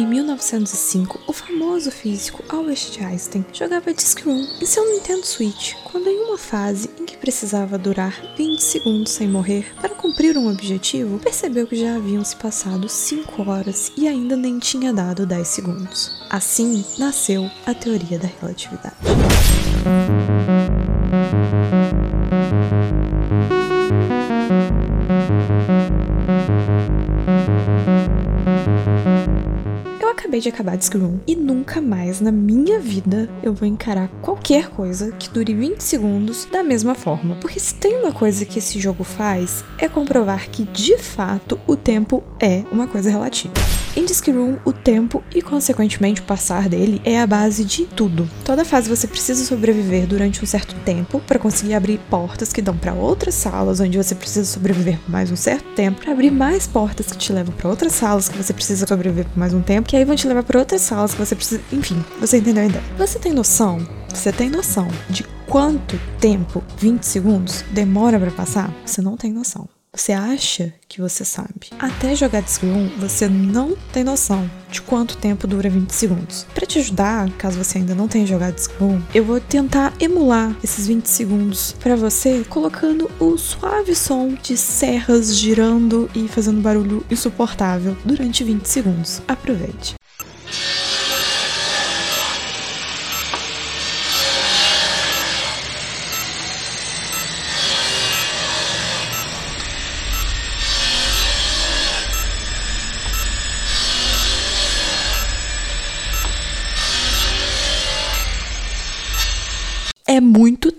Em 1905, o famoso físico Albert Einstein jogava Discroom em seu Nintendo Switch, quando em uma fase em que precisava durar 20 segundos sem morrer para cumprir um objetivo, percebeu que já haviam se passado 5 horas e ainda nem tinha dado 10 segundos. Assim nasceu a teoria da relatividade. De acabar de Scream e nunca mais na minha vida eu vou encarar qualquer coisa que dure 20 segundos da mesma forma. Porque se tem uma coisa que esse jogo faz é comprovar que de fato o tempo é uma coisa relativa. Em Disc Room, o tempo e, consequentemente, o passar dele é a base de tudo. Toda fase você precisa sobreviver durante um certo tempo para conseguir abrir portas que dão para outras salas, onde você precisa sobreviver por mais um certo tempo, para abrir mais portas que te levam para outras salas que você precisa sobreviver por mais um tempo, que aí vão te levar para outras salas que você precisa. Enfim, você entendeu a ideia. Você tem noção? Você tem noção de quanto tempo 20 segundos demora para passar? Você não tem noção. Você acha que você sabe. Até jogar Disc 1, você não tem noção de quanto tempo dura 20 segundos. Para te ajudar, caso você ainda não tenha jogado Disc 1, eu vou tentar emular esses 20 segundos para você, colocando o suave som de serras girando e fazendo barulho insuportável durante 20 segundos. Aproveite.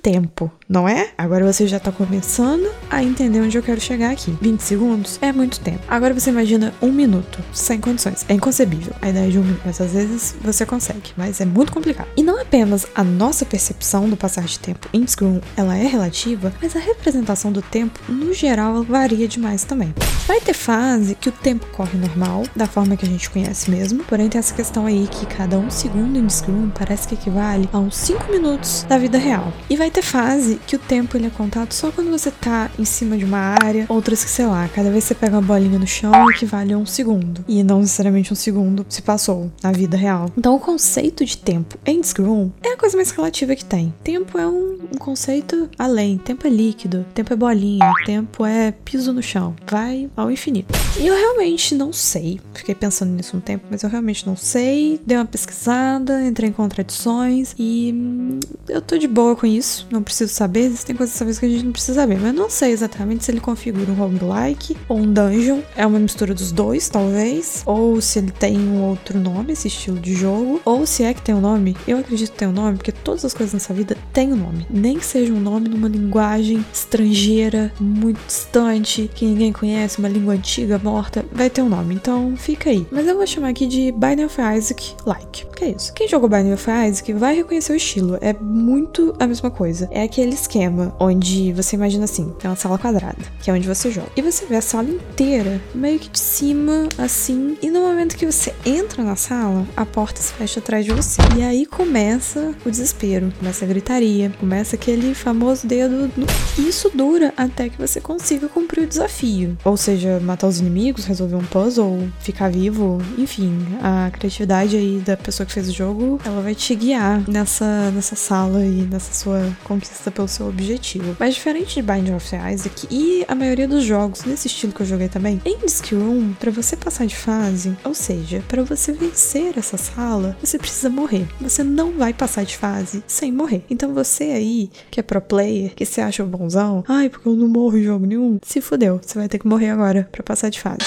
Tempo, não é? Agora você já tá começando a entender onde eu quero chegar aqui. 20 segundos é muito tempo. Agora você imagina um minuto, sem condições. É inconcebível a ideia de um minuto, mas às vezes você consegue, mas é muito complicado. E não apenas a nossa percepção do passar de tempo em Scrum, ela é relativa, mas a representação do tempo, no geral, varia demais também. Vai ter fase que o tempo corre normal, da forma que a gente conhece mesmo, porém tem essa questão aí que cada um segundo em Scrum parece que equivale a uns 5 minutos da vida real. E vai ter fase que o tempo ele é contado só quando você tá em cima de uma área, outras que, sei lá, cada vez que você pega uma bolinha no chão equivale a um segundo. E não necessariamente um segundo se passou na vida real. Então o conceito de tempo em Scrum é a coisa mais relativa que tem. Tempo é um, um conceito além. Tempo é líquido, tempo é bolinha, tempo é piso no chão. Vai ao infinito. E eu realmente não sei. Fiquei pensando nisso um tempo, mas eu realmente não sei. Dei uma pesquisada, entrei em contradições e hum, eu tô de boa com isso, não preciso saber. Existem coisas que a gente não precisa saber, mas não sei exatamente se ele configura um roguelike ou um dungeon. É uma mistura dos dois, talvez. Ou se ele tem um outro nome, esse estilo de jogo. Ou se é que tem um nome. Eu acredito que tem um nome, porque todas as coisas nessa vida têm um nome. Nem que seja um nome numa linguagem estrangeira, muito distante, que ninguém conhece, uma língua antiga, morta, vai ter um nome. Então fica aí. Mas eu vou chamar aqui de Binding of Isaac Like. Que é isso? Quem jogou Binding of Isaac vai reconhecer o estilo. É muito a mesma coisa. É aquele esquema onde você imagina assim, tem uma sala quadrada, que é onde você joga. E você vê a sala inteira, meio que de cima, assim. E no momento que você entra na sala, a porta se fecha atrás de você. E aí começa o desespero, começa a gritaria, começa aquele famoso dedo. No... Isso dura até que você consiga cumprir o desafio. Ou seja, matar os inimigos, resolver um puzzle, ficar vivo, enfim, a criatividade aí da pessoa que fez o jogo, ela vai te guiar nessa, nessa sala e nessa sua conquista pelo seu objetivo. Mas diferente de Binding of Isaac e a maioria dos jogos nesse estilo que eu joguei também, em Disc Room, para você passar de fase, ou seja, para você vencer essa sala, você precisa morrer. Você não vai passar de fase sem morrer. Então você aí, que é pro player, que se acha bonzão, ai, porque eu não morro em jogo nenhum, se fudeu, você vai ter que morrer agora para passar de fase.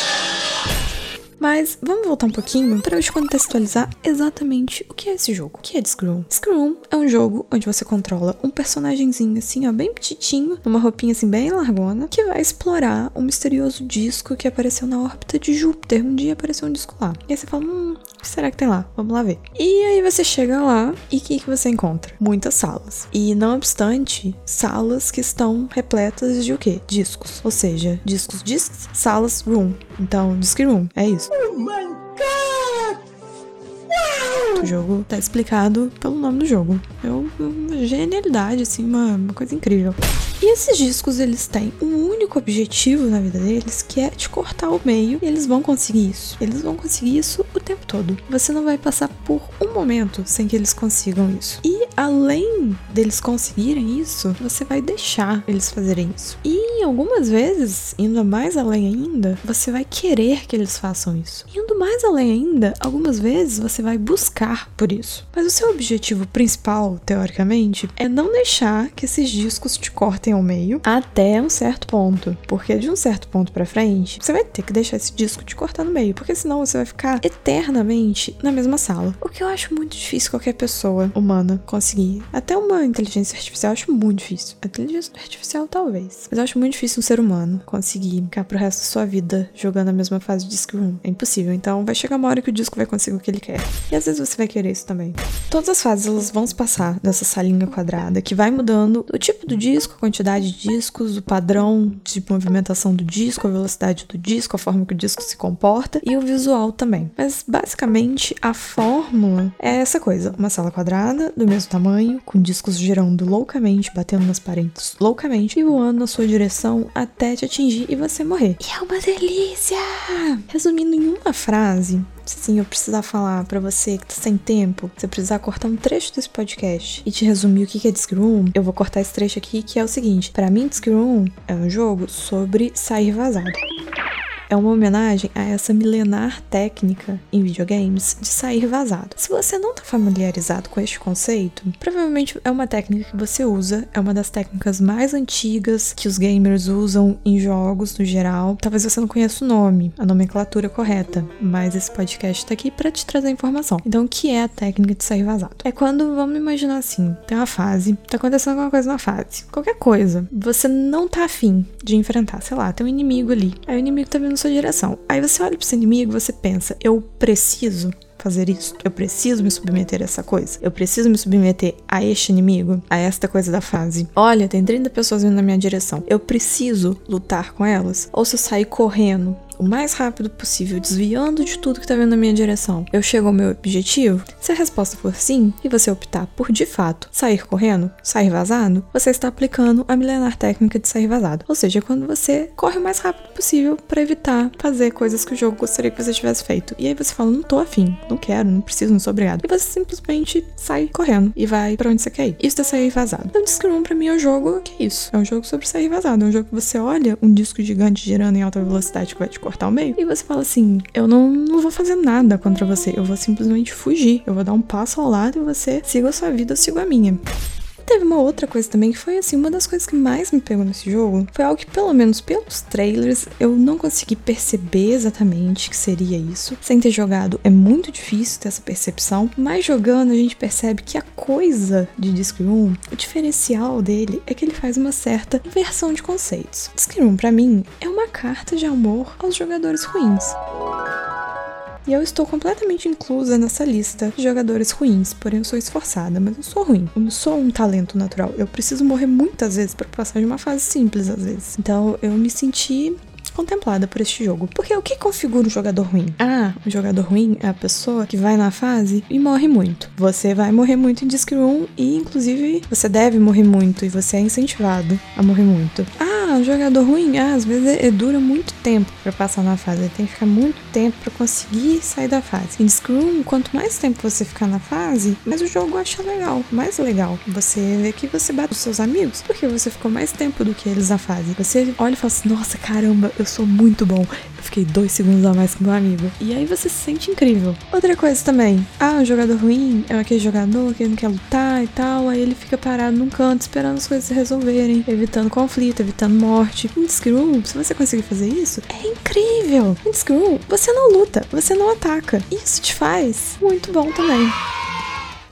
Mas vamos voltar um pouquinho para eu te contextualizar exatamente o que é esse jogo. O que é Scream? Scream é um jogo onde você controla um personagemzinho assim, ó, bem petitinho, numa roupinha assim bem largona, que vai explorar um misterioso disco que apareceu na órbita de Júpiter. Um dia apareceu um disco lá. E aí você fala, hum, o que será que tem lá? Vamos lá ver. E aí você chega lá e o que, que você encontra? Muitas salas. E não obstante, salas que estão repletas de o quê? Discos. Ou seja, discos, discos, salas, room. Então, disc room, é isso. O jogo tá explicado pelo nome do jogo. É uma genialidade, assim, uma, uma coisa incrível. E esses discos, eles têm um único objetivo na vida deles, que é te cortar o meio, e eles vão conseguir isso. Eles vão conseguir isso o tempo todo. Você não vai passar por um momento sem que eles consigam isso. E além deles conseguirem isso, você vai deixar eles fazerem isso. E algumas vezes, indo mais além ainda, você vai querer que eles façam isso. Indo mais além ainda, algumas vezes você vai buscar por isso. Mas o seu objetivo principal, teoricamente, é não deixar que esses discos te cortem ao meio até um certo ponto. Porque de um certo ponto para frente, você vai ter que deixar esse disco te cortar no meio, porque senão você vai ficar eternamente na mesma sala. O que eu acho muito difícil qualquer pessoa humana conseguir. Até uma inteligência artificial eu acho muito difícil. A inteligência artificial talvez, mas eu acho muito difícil um ser humano conseguir ficar pro resto da sua vida jogando a mesma fase de Disc Room. É impossível. Então vai chegar uma hora que o disco vai conseguir o que ele quer. E às vezes você vai querer isso também. Todas as fases elas vão se passar nessa salinha quadrada que vai mudando o tipo do disco, a quantidade de discos, o padrão de movimentação do disco, a velocidade do disco, a forma que o disco se comporta e o visual também. Mas basicamente a fórmula é essa coisa: uma sala quadrada do mesmo tamanho, com discos girando loucamente, batendo nas paredes loucamente e voando na sua direção até te atingir e você morrer. E é uma delícia! Resumindo em uma frase, se sim, eu precisar falar para você que tá sem tempo, se eu precisar cortar um trecho desse podcast e te resumir o que é Disc Room, eu vou cortar esse trecho aqui que é o seguinte: para mim, Disc Room é um jogo sobre sair vazado é uma homenagem a essa milenar técnica em videogames de sair vazado. Se você não está familiarizado com este conceito, provavelmente é uma técnica que você usa, é uma das técnicas mais antigas que os gamers usam em jogos no geral. Talvez você não conheça o nome, a nomenclatura correta, mas esse podcast está aqui para te trazer informação. Então, o que é a técnica de sair vazado? É quando, vamos imaginar assim, tem uma fase, tá acontecendo alguma coisa na fase, qualquer coisa, você não tá afim de enfrentar, sei lá, tem um inimigo ali, aí o inimigo tá vindo na sua direção. Aí você olha pro seu inimigo e você pensa, eu preciso fazer isso. Eu preciso me submeter a essa coisa. Eu preciso me submeter a este inimigo, a esta coisa da fase. Olha, tem 30 pessoas vindo na minha direção. Eu preciso lutar com elas? Ou se eu sair correndo o mais rápido possível, desviando de tudo que tá vindo na minha direção, eu chego ao meu objetivo? Se a resposta for sim, e você optar por de fato sair correndo, sair vazado, você está aplicando a milenar técnica de sair vazado. Ou seja, quando você corre o mais rápido possível para evitar fazer coisas que o jogo gostaria que você tivesse feito. E aí você fala, não tô afim, não quero, não preciso, não sou obrigado. E você simplesmente sai correndo e vai para onde você quer ir. Isso é sair vazado. Então, Disc Room pra mim é um jogo que é isso. É um jogo sobre sair vazado. É um jogo que você olha um disco gigante girando em alta velocidade que vai te cortar o meio. E você fala assim: eu não, não vou fazer nada contra você, eu vou simplesmente fugir, eu vou dar um passo ao lado e você siga a sua vida, eu sigo a minha. Teve uma outra coisa também que foi assim, uma das coisas que mais me pegou nesse jogo foi algo que, pelo menos pelos trailers, eu não consegui perceber exatamente que seria isso. Sem ter jogado, é muito difícil ter essa percepção, mas jogando a gente percebe que a coisa de Disc Room, o diferencial dele é que ele faz uma certa inversão de conceitos. Disc Room, pra mim, é uma carta de amor aos jogadores ruins. E eu estou completamente inclusa nessa lista de jogadores ruins, porém eu sou esforçada, mas eu sou ruim. Eu não sou um talento natural. Eu preciso morrer muitas vezes para passar de uma fase simples às vezes. Então eu me senti contemplada por este jogo. Porque o que configura um jogador ruim? Ah, um jogador ruim é a pessoa que vai na fase e morre muito. Você vai morrer muito em Disc Room e, inclusive, você deve morrer muito e você é incentivado a morrer muito. Ah, um jogador ruim, ah, às vezes ele dura muito tempo para passar na fase. Ele tem que ficar muito tempo para conseguir sair da fase. Em Scrum, quanto mais tempo você ficar na fase, mais o jogo acha legal, mais legal. Você vê que você bate os seus amigos porque você ficou mais tempo do que eles na fase. Você olha e fala assim: nossa, caramba, eu sou muito bom. Eu fiquei dois segundos a mais que meu amigo. E aí você se sente incrível. Outra coisa também: ah, um jogador ruim é aquele jogador que não quer lutar e tal. Aí ele fica parado num canto esperando as coisas se resolverem, evitando conflito, evitando morte. Em Screw, se você conseguir fazer isso, é incrível. Em Screw, você não luta, você não ataca. Isso te faz muito bom também.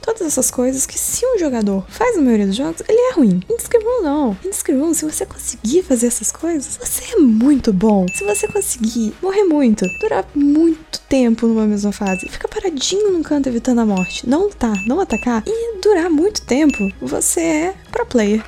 Todas essas coisas que se um jogador faz na maioria dos jogos, ele é ruim. Em não. Em se você conseguir fazer essas coisas, você é muito bom. Se você conseguir morrer muito, durar muito tempo numa mesma fase, ficar paradinho num canto evitando a morte, não lutar, não atacar e durar muito tempo, você é pro player.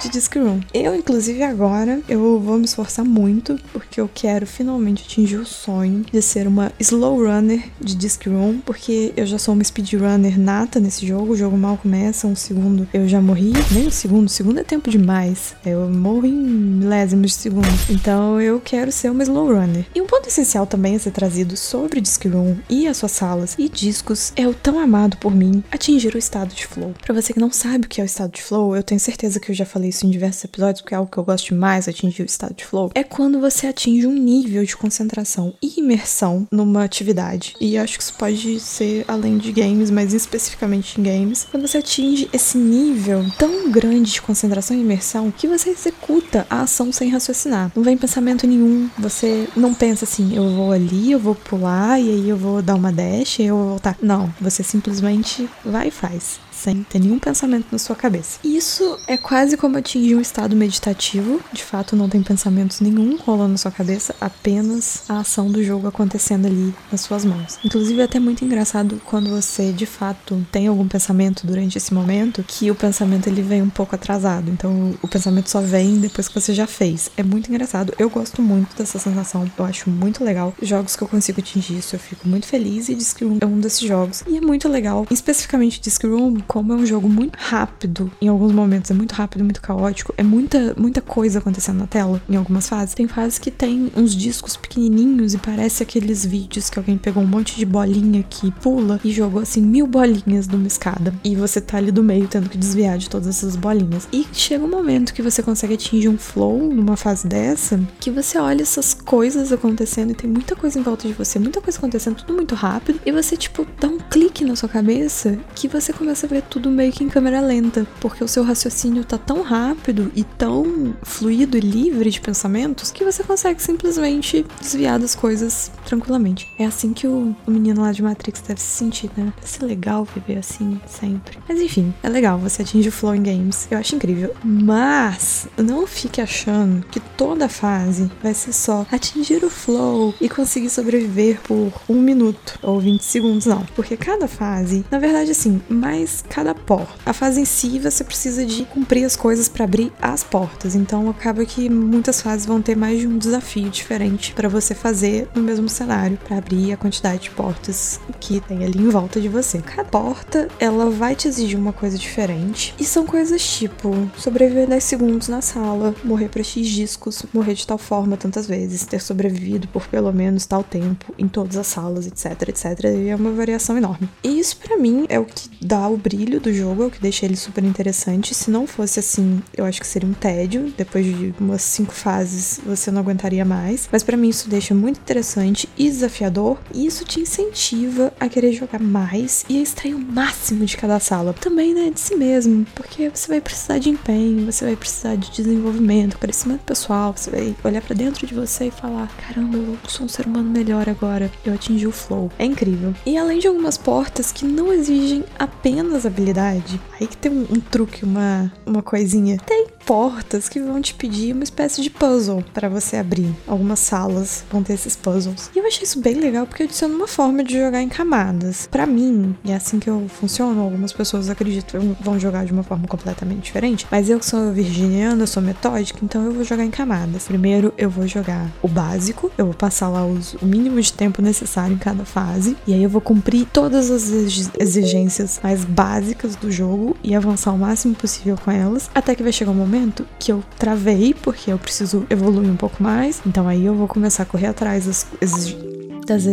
De Disc Room. Eu, inclusive, agora eu vou me esforçar muito porque eu quero finalmente atingir o sonho de ser uma slow runner de Disc Room, porque eu já sou uma speedrunner nata nesse jogo. O jogo mal começa, um segundo eu já morri. Nem um segundo, segundo é tempo demais. Eu morro em milésimos de segundo. Então eu quero ser uma slow runner. E um ponto essencial também a ser trazido sobre Disc Room e as suas salas e discos é o tão amado por mim atingir o estado de flow. Para você que não sabe o que é o estado de flow, eu tenho certeza que eu já falei isso em diversos episódios, porque é algo que eu gosto demais, atingir o estado de flow. É quando você atinge um nível de concentração e imersão numa atividade. E acho que isso pode ser além de games, mas especificamente em games. Quando você atinge esse nível tão grande de concentração e imersão que você executa a ação sem raciocinar. Não vem pensamento nenhum, você não pensa assim, eu vou ali, eu vou pular e aí eu vou dar uma dash, e eu vou voltar. Não, você simplesmente vai e faz sem ter nenhum pensamento na sua cabeça. Isso é quase como atingir um estado meditativo. De fato, não tem pensamentos nenhum rolando na sua cabeça, apenas a ação do jogo acontecendo ali nas suas mãos. Inclusive, é até muito engraçado quando você de fato tem algum pensamento durante esse momento, que o pensamento ele vem um pouco atrasado. Então, o pensamento só vem depois que você já fez. É muito engraçado. Eu gosto muito dessa sensação. Eu acho muito legal. Jogos que eu consigo atingir isso, eu fico muito feliz e Room é um desses jogos. E é muito legal, especificamente Disc Room, como é um jogo muito rápido, em alguns momentos é muito rápido, muito caótico, é muita, muita coisa acontecendo na tela em algumas fases. Tem fases que tem uns discos pequenininhos e parece aqueles vídeos que alguém pegou um monte de bolinha que pula e jogou assim mil bolinhas numa escada. E você tá ali do meio tendo que desviar de todas essas bolinhas. E chega um momento que você consegue atingir um flow numa fase dessa, que você olha essas coisas acontecendo e tem muita coisa em volta de você, muita coisa acontecendo, tudo muito rápido, e você, tipo, dá um clique na sua cabeça que você começa a ver tudo meio que em câmera lenta, porque o seu raciocínio tá tão rápido e tão fluido e livre de pensamentos que você consegue simplesmente desviar das coisas tranquilamente. É assim que o, o menino lá de Matrix deve se sentir, né? Deve ser legal viver assim sempre. Mas enfim, é legal, você atinge o flow em games. Eu acho incrível. Mas não fique achando que toda fase vai ser só atingir o flow e conseguir sobreviver por um minuto ou 20 segundos, não. Porque cada fase, na verdade, assim, mais cada porta. A fase em si você precisa de cumprir as coisas para abrir as portas. Então acaba que muitas fases vão ter mais de um desafio diferente para você fazer no mesmo cenário para abrir a quantidade de portas que tem ali em volta de você. Cada porta ela vai te exigir uma coisa diferente e são coisas tipo sobreviver 10 segundos na sala, morrer para X discos, morrer de tal forma tantas vezes, ter sobrevivido por pelo menos tal tempo em todas as salas, etc, etc. E é uma variação enorme. E isso para mim é o que dá o brilho do jogo, é o que deixa ele super interessante. Se não fosse assim, eu acho que seria um tédio. Depois de umas cinco fases, você não aguentaria mais. Mas para mim isso deixa muito interessante e desafiador. E isso te incentiva a querer jogar mais e a extrair o máximo de cada sala. Também, né, de si mesmo. Porque você vai precisar de empenho, você vai precisar de desenvolvimento, crescimento pessoal. Você vai olhar para dentro de você e falar: caramba, eu sou um ser humano melhor agora. Eu atingi o flow. É incrível. E além de algumas portas que não exigem apenas habilidade, aí que tem um, um truque, uma, uma coisinha. Tem portas que vão te pedir uma espécie de puzzle para você abrir. Algumas salas vão ter esses puzzles. E eu achei isso bem legal porque adiciona uma forma de jogar em camadas. Para mim, é assim que eu funciono, algumas pessoas acreditam vão jogar de uma forma completamente diferente, mas eu sou virginiana, sou metódica, então eu vou jogar em camadas. Primeiro eu vou jogar o básico, eu vou passar lá os, o mínimo de tempo necessário em cada fase, e aí eu vou cumprir todas as exigências mais básicas do jogo e avançar o máximo possível com elas, até que vai chegar um momento que eu travei, porque eu preciso evoluir um pouco mais, então aí eu vou começar a correr atrás das, das,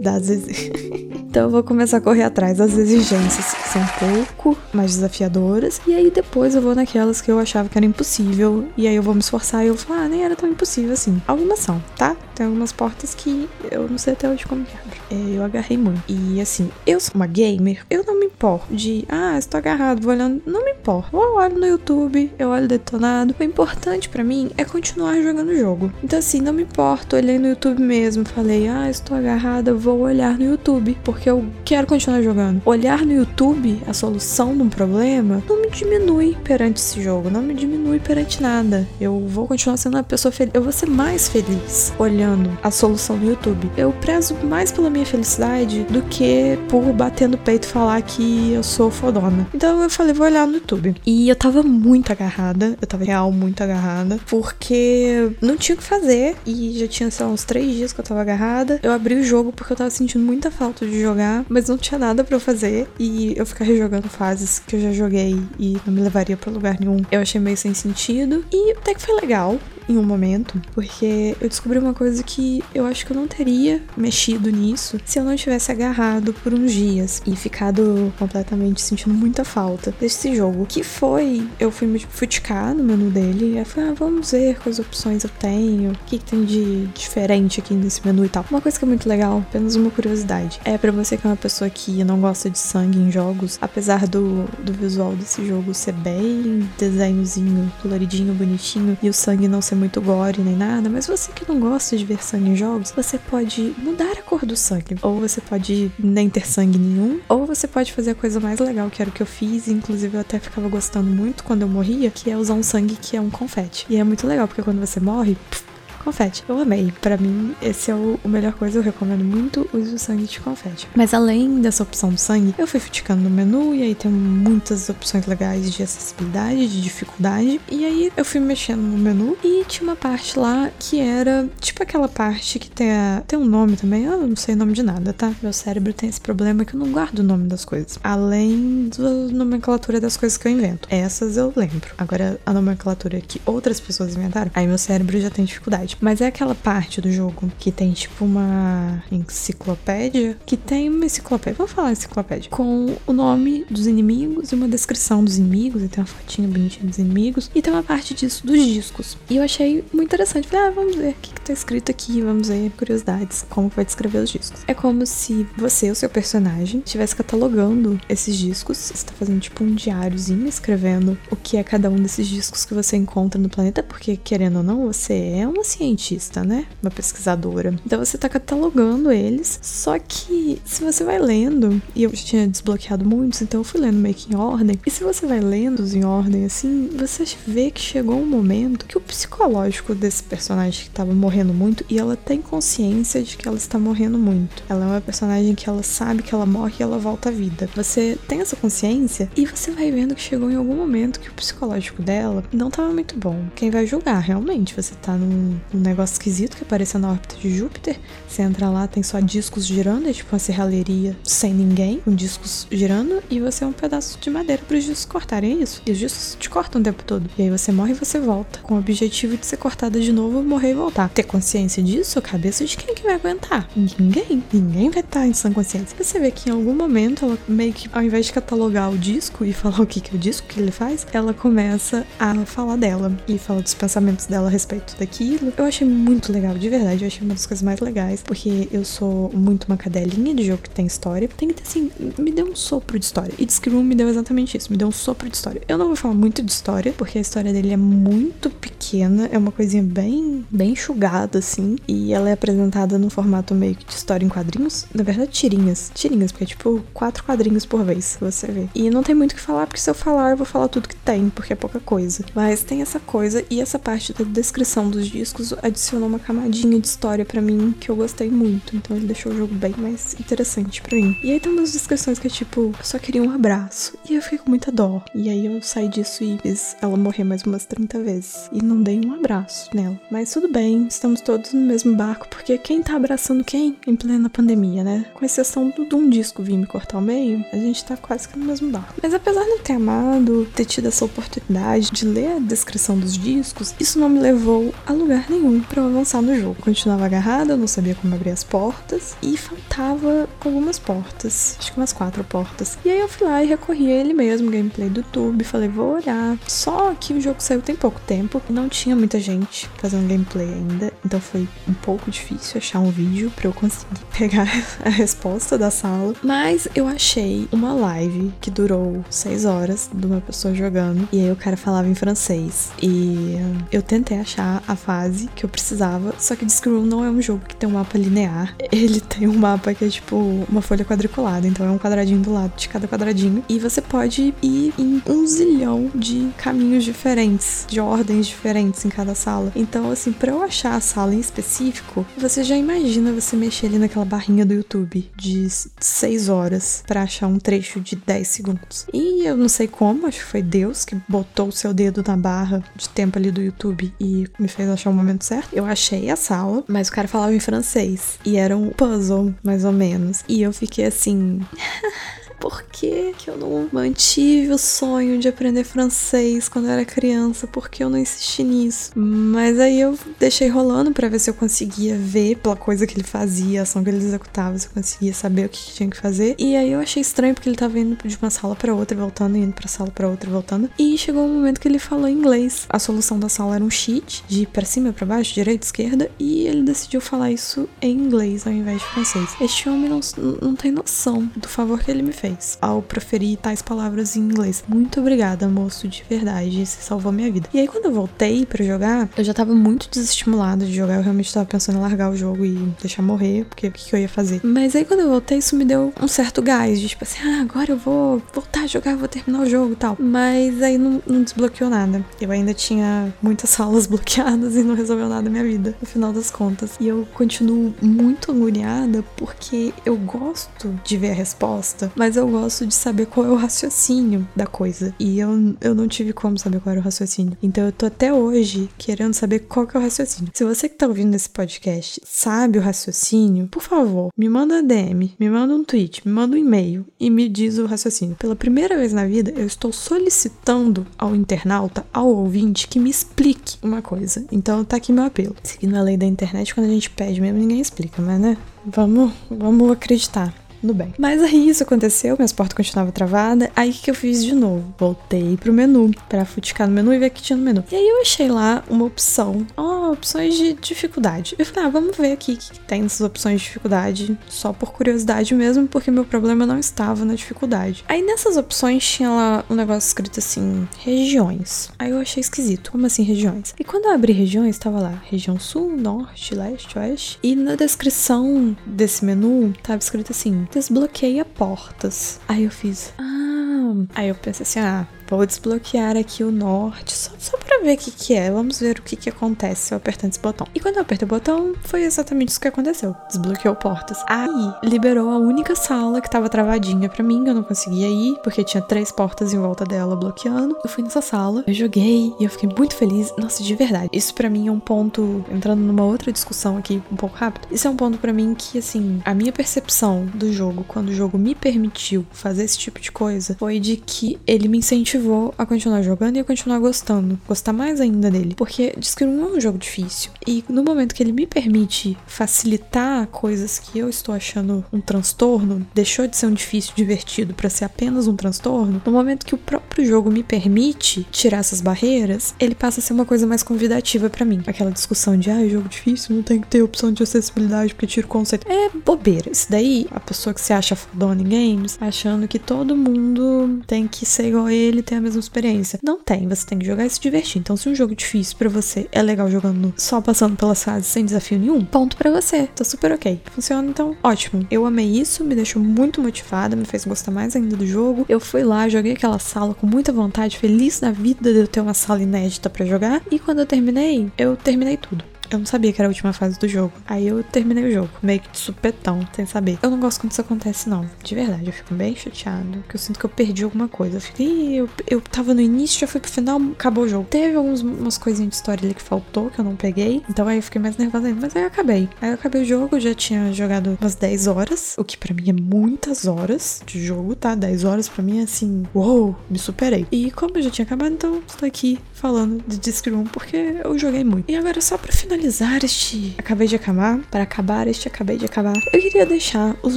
das Então eu vou começar a correr atrás das exigências que são um pouco mais desafiadoras. E aí depois eu vou naquelas que eu achava que era impossível. E aí eu vou me esforçar e eu falo, ah, nem era tão impossível assim. Algumas são, tá? Tem algumas portas que eu não sei até hoje como que abre. É, eu agarrei muito. E assim, eu sou uma gamer, eu não me importo de, ah, estou agarrado, vou olhando. Não me importo. Eu olho no YouTube, eu olho detonado. O importante para mim é continuar jogando o jogo. Então assim, não me importo. Olhei no YouTube mesmo, falei, ah, estou agarrada, vou olhar no YouTube. Porque eu quero continuar jogando. Olhar no YouTube a solução de um problema não me diminui perante esse jogo, não me diminui perante nada. Eu vou continuar sendo uma pessoa feliz. Eu vou ser mais feliz olhando a solução no YouTube. Eu prezo mais pela minha felicidade do que por bater no peito falar que eu sou fodona. Então eu falei, vou olhar no YouTube. E eu tava muito agarrada, eu tava real muito agarrada, porque não tinha o que fazer e já tinha, sei lá, uns três dias que eu tava agarrada. Eu abri o jogo porque eu tava sentindo muita falta de jogar, mas não tinha nada para fazer e eu ficar rejogando fases que eu já joguei e não me levaria para lugar nenhum. Eu achei meio sem sentido e até que foi legal em um momento, porque eu descobri uma coisa que eu acho que eu não teria mexido nisso se eu não tivesse agarrado por uns dias e ficado completamente sentindo muita falta desse jogo. Que foi, eu fui futicar no menu dele e falei, ah, vamos ver quais opções eu tenho, o que, que tem de diferente aqui nesse menu e tal. Uma coisa que é muito legal, apenas uma curiosidade, é para você que é uma pessoa que não gosta de sangue em jogos, apesar do, do visual desse jogo ser bem desenhozinho, coloridinho, bonitinho, e o sangue não ser muito gore nem nada, mas você que não gosta de ver sangue em jogos, você pode mudar a cor do sangue. Ou você pode nem ter sangue nenhum, ou você pode fazer a coisa mais legal, que era o que eu fiz, e inclusive eu até ficava gostando muito quando eu morria, que é usar um sangue que é um confete. E é muito legal, porque quando você morre, pff, confete. Eu amei. Para mim, esse é o, o, melhor coisa. Eu recomendo muito o do sangue de confete. Mas além dessa opção do sangue, eu fui futicando no menu e aí tem muitas opções legais de acessibilidade, de dificuldade. E aí eu fui mexendo no menu e tinha uma parte lá que era tipo aquela parte que tem, a, tem um nome também. Eu não sei o nome de nada, tá? Meu cérebro tem esse problema que eu não guardo o nome das coisas. Além da nomenclatura das coisas que eu invento. Essas eu lembro. Agora, a nomenclatura que outras pessoas inventaram, aí meu cérebro já tem dificuldade. Mas é aquela parte do jogo que tem tipo uma enciclopédia, que tem uma enciclopédia, vamos falar enciclopédia, com o nome dos inimigos e uma descrição dos inimigos, e tem uma fotinha bonitinha dos inimigos, e tem uma parte disso dos discos. E eu achei muito interessante. Falei, ah, vamos ver o que, que tá escrito aqui, vamos ver curiosidades, como vai descrever os discos. É como se você, o seu personagem, estivesse catalogando esses discos, você tá fazendo tipo um diáriozinho, escrevendo o que é cada um desses discos que você encontra no planeta, porque querendo ou não, você é uma cientista cientista, né? Uma pesquisadora. Então você tá catalogando eles. Só que se você vai lendo, e eu tinha desbloqueado muitos, então eu fui lendo meio que em ordem. E se você vai lendo os em ordem assim, você vê que chegou um momento que o psicológico desse personagem que tava morrendo muito, e ela tem consciência de que ela está morrendo muito. Ela é uma personagem que ela sabe que ela morre e ela volta à vida. Você tem essa consciência e você vai vendo que chegou em algum momento que o psicológico dela não tava muito bom. Quem vai julgar, realmente, você tá num, um negócio esquisito que apareceu na órbita de Júpiter. Você entra lá, tem só discos girando, é tipo uma serralheria sem ninguém, com discos girando, e você é um pedaço de madeira para os discos cortarem. É isso. E os discos te cortam o tempo todo. E aí você morre e você volta, com o objetivo de ser cortada de novo, morrer e voltar. Ter consciência disso, cabeça de quem que vai aguentar? Ninguém. Ninguém vai estar em sã consciência. Você vê que em algum momento ela meio que, ao invés de catalogar o disco e falar o que, que é o disco que ele faz, ela começa a falar dela e fala dos pensamentos dela a respeito daquilo. Eu achei muito legal, de verdade. Eu achei uma das coisas mais legais. Porque eu sou muito uma cadelinha de jogo que tem história. Tem que ter assim, me deu um sopro de história. E Discroom me deu exatamente isso, me deu um sopro de história. Eu não vou falar muito de história, porque a história dele é muito pequena. É uma coisinha bem, bem enxugada, assim. E ela é apresentada no formato meio que de história em quadrinhos. Na verdade, tirinhas. Tirinhas, porque é tipo quatro quadrinhos por vez, você vê. E não tem muito o que falar, porque se eu falar, eu vou falar tudo que tem, porque é pouca coisa. Mas tem essa coisa e essa parte da descrição dos discos adicionou uma camadinha de história para mim que eu gostei muito. Então ele deixou o jogo bem mais interessante para mim. E aí tem umas descrições que é tipo, só queria um abraço. E eu fiquei com muita dó. E aí eu saí disso e fiz ela morrer mais umas 30 vezes. E não dei um abraço nela. Mas tudo bem, estamos todos no mesmo barco, porque quem tá abraçando quem em plena pandemia, né? Com exceção do, de um disco vir me cortar ao meio, a gente tá quase que no mesmo barco. Mas apesar de eu ter amado, ter tido essa oportunidade de ler a descrição dos discos, isso não me levou a lugar nenhum para eu avançar no jogo. Continuava agarrada, eu não sabia como abrir as portas e faltava algumas portas, acho que umas quatro portas. E aí eu fui lá e recorri a ele mesmo, gameplay do YouTube, falei, vou olhar. Só que o jogo saiu tem pouco tempo, não tinha muita gente fazendo gameplay ainda, então foi um pouco difícil achar um vídeo para eu conseguir pegar a resposta da sala. Mas eu achei uma live que durou seis horas de uma pessoa jogando e aí o cara falava em francês e eu tentei achar a fase que eu precisava. Só que Discroom não é um jogo que tem um mapa linear. Ele tem um mapa que é tipo uma folha quadriculada. Então é um quadradinho do lado de cada quadradinho. E você pode ir em um zilhão de caminhos diferentes, de ordens diferentes em cada sala. Então, assim, para eu achar a sala em específico, você já imagina você mexer ali naquela barrinha do YouTube de 6 horas para achar um trecho de 10 segundos. E eu não sei como, acho que foi Deus que botou o seu dedo na barra de tempo ali do YouTube e me fez achar o momento certo. Eu achei a sala, mas o cara falava em francês e era um puzzle, mais ou menos. E eu fiquei assim. por que, que eu não mantive o sonho de aprender francês quando eu era criança? Por que eu não insisti nisso? Mas aí eu deixei rolando para ver se eu conseguia ver pela coisa que ele fazia, a ação que ele executava, se eu conseguia saber o que, que tinha que fazer. E aí eu achei estranho porque ele tava indo de uma sala para outra, voltando, indo pra sala para outra, voltando. E chegou um momento que ele falou inglês. A solução da sala era um cheat, de para cima, para baixo, direita, esquerda, e ele decidiu falar isso em inglês ao invés de francês. Este homem não, não tem noção do favor que ele me fez fez ao proferir tais palavras em inglês. Muito obrigada, moço, de verdade, você salvou minha vida. E aí, quando eu voltei para jogar, eu já tava muito desestimulada de jogar. Eu realmente tava pensando em largar o jogo e deixar morrer, porque o que, que eu ia fazer? Mas aí, quando eu voltei, isso me deu um certo gás, de tipo assim, ah, agora eu vou voltar a jogar, vou terminar o jogo e tal. Mas aí não, não desbloqueou nada. Eu ainda tinha muitas salas bloqueadas e não resolveu nada na minha vida, no final das contas. E eu continuo muito agoniada porque eu gosto de ver a resposta, mas eu gosto de saber qual é o raciocínio da coisa. E eu, eu não tive como saber qual era o raciocínio. Então eu tô até hoje querendo saber qual que é o raciocínio. Se você que tá ouvindo esse podcast sabe o raciocínio, por favor, me manda DM, me manda um tweet, me manda um e-mail e me diz o raciocínio. Pela primeira vez na vida, eu estou solicitando ao internauta, ao ouvinte, que me explique uma coisa. Então tá aqui meu apelo. Seguindo a lei da internet, quando a gente pede mesmo, ninguém explica, mas né? Vamos, vamos acreditar no bem. Mas aí isso aconteceu, minhas portas continuavam travadas. Aí o que eu fiz de novo? Voltei pro menu, pra futicar no menu e ver que tinha no menu. E aí eu achei lá uma opção, oh, opções de dificuldade. Eu falei, ah, vamos ver aqui o que tem nessas opções de dificuldade, só por curiosidade mesmo, porque meu problema não estava na dificuldade. Aí nessas opções tinha lá um negócio escrito assim, regiões. Aí eu achei esquisito, como assim regiões? E quando eu abri regiões, tava lá, região sul, norte, leste, oeste. E na descrição desse menu, tava escrito assim, desbloqueia portas. Aí eu fiz, ah. Aí eu pensei assim, ah, Vou desbloquear aqui o norte, só, só pra ver o que, que é. Vamos ver o que, que acontece se eu apertar esse botão. E quando eu apertei o botão, foi exatamente isso que aconteceu. Desbloqueou portas. Aí, liberou a única sala que tava travadinha pra mim, eu não conseguia ir, porque tinha três portas em volta dela bloqueando. Eu fui nessa sala, eu joguei e eu fiquei muito feliz. Nossa, de verdade. Isso para mim é um ponto, entrando numa outra discussão aqui um pouco rápido. Isso é um ponto para mim que, assim, a minha percepção do jogo, quando o jogo me permitiu fazer esse tipo de coisa, foi de que ele me incentivou motivou a continuar jogando e a continuar gostando, gostar mais ainda dele. Porque Discrim não é um jogo difícil. E no momento que ele me permite facilitar coisas que eu estou achando um transtorno, deixou de ser um difícil divertido para ser apenas um transtorno, no momento que o próprio jogo me permite tirar essas barreiras, ele passa a ser uma coisa mais convidativa para mim. Aquela discussão de, ah, jogo difícil, não tem que ter opção de acessibilidade porque tira o conceito. É bobeira. Isso daí, a pessoa que se acha fodona em games, achando que todo mundo tem que ser igual a ele, ter a mesma experiência. Não tem, você tem que jogar e se divertir. Então, se um jogo difícil para você é legal jogando só passando pelas fases sem desafio nenhum, ponto para você. Tá super ok. Funciona então, ótimo. Eu amei isso, me deixou muito motivada, me fez gostar mais ainda do jogo. Eu fui lá, joguei aquela sala com muita vontade, feliz da vida de eu ter uma sala inédita para jogar. E quando eu terminei, eu terminei tudo. Eu não sabia que era a última fase do jogo. Aí eu terminei o jogo, meio que de supetão, sem saber. Eu não gosto quando isso acontece, não. De verdade, eu fico bem chateado. Porque eu sinto que eu perdi alguma coisa. Eu fico, Ih, eu, eu tava no início, já fui pro final, acabou o jogo. Teve algumas coisinhas de história ali que faltou, que eu não peguei. Então aí eu fiquei mais nervosa ainda. Mas aí eu acabei. Aí eu acabei o jogo, já tinha jogado umas 10 horas. O que para mim é muitas horas de jogo, tá? 10 horas para mim é assim, uou, me superei. E como eu já tinha acabado, então estou aqui falando de Disc Room porque eu joguei muito. E agora, só para finalizar este Acabei de Acabar, para acabar este Acabei de Acabar, eu queria deixar os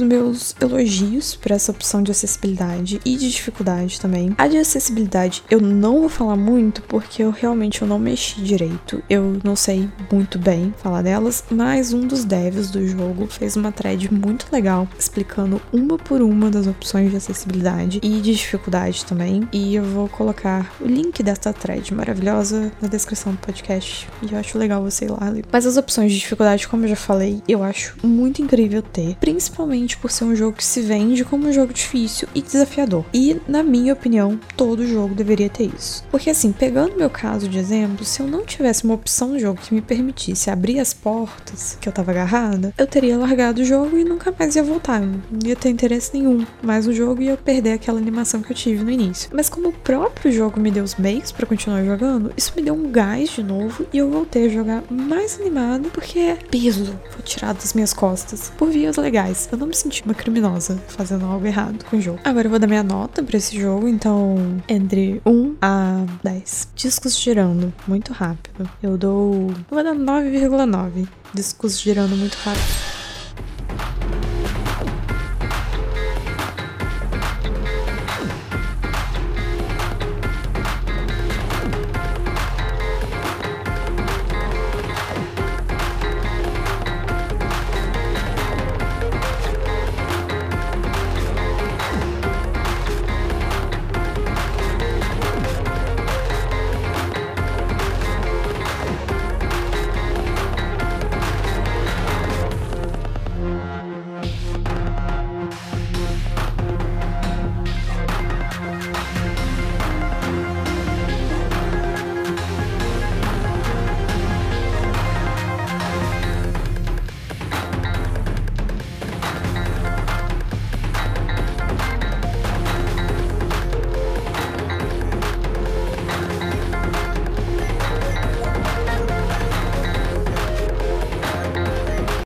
meus elogios para essa opção de acessibilidade e de dificuldade também. A de acessibilidade eu não vou falar muito porque eu realmente eu não mexi direito. Eu não sei muito bem falar delas, mas um dos devs do jogo fez uma thread muito legal explicando uma por uma das opções de acessibilidade e de dificuldade também. E eu vou colocar o link dessa thread maravilhosa na descrição do podcast. E eu acho legal você ir lá Mas as opções de dificuldade, como eu já falei, eu acho muito incrível ter. Principalmente por ser um jogo que se vende como um jogo difícil e desafiador. E, na minha opinião, todo jogo deveria ter isso. Porque assim, pegando meu caso de exemplo, se eu não tivesse uma opção no jogo que me permitisse abrir as portas que eu tava agarrada, eu teria largado o jogo e nunca mais ia voltar. Eu não ia ter interesse nenhum mais no jogo e ia perder aquela animação que eu tive no início. Mas como o próprio jogo me deu os meios para continuar jogando, isso me deu um gás de novo e eu voltei a jogar mais animada porque é peso foi tirado das minhas costas por vias legais. Eu não me senti uma criminosa fazendo algo errado com o jogo. Agora eu vou dar minha nota para esse jogo, então entre 1 a 10. Discos girando muito rápido. Eu dou. Eu vou dar 9,9. Discos girando muito rápido.